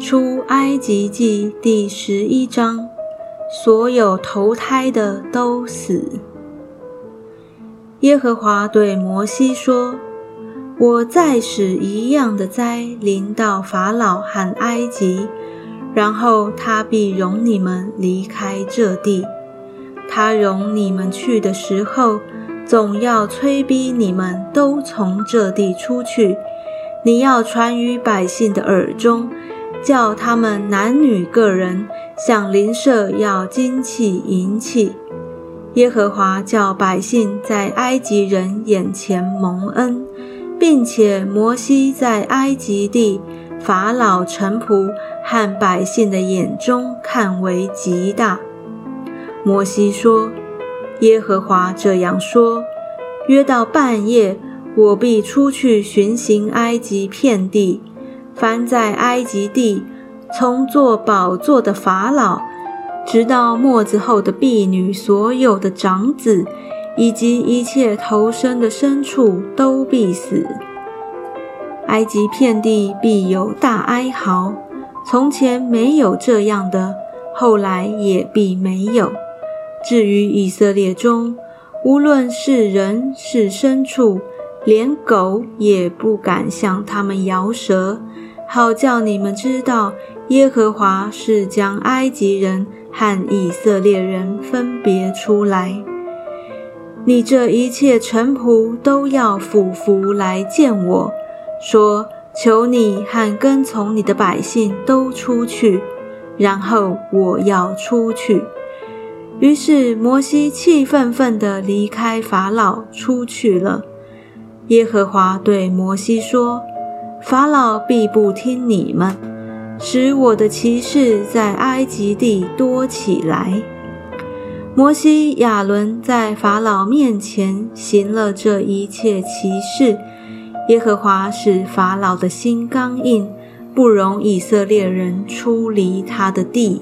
出埃及记第十一章，所有投胎的都死。耶和华对摩西说：“我再使一样的灾临到法老和埃及，然后他必容你们离开这地。他容你们去的时候，总要催逼你们都从这地出去。你要传于百姓的耳中。”叫他们男女个人向邻舍要金器银器。耶和华叫百姓在埃及人眼前蒙恩，并且摩西在埃及地法老臣仆和百姓的眼中看为极大。摩西说：“耶和华这样说：约到半夜，我必出去巡行埃及遍地。”凡在埃及地，从做宝座的法老，直到末子后的婢女，所有的长子，以及一切投生的牲畜，都必死。埃及遍地必有大哀嚎，从前没有这样的，后来也必没有。至于以色列中，无论是人是牲畜，连狗也不敢向他们摇舌。好叫你们知道，耶和华是将埃及人和以色列人分别出来。你这一切臣仆都要俯伏来见我，说：求你和跟从你的百姓都出去，然后我要出去。于是摩西气愤愤地离开法老，出去了。耶和华对摩西说。法老必不听你们，使我的骑士在埃及地多起来。摩西、亚伦在法老面前行了这一切奇事，耶和华使法老的心刚硬，不容以色列人出离他的地。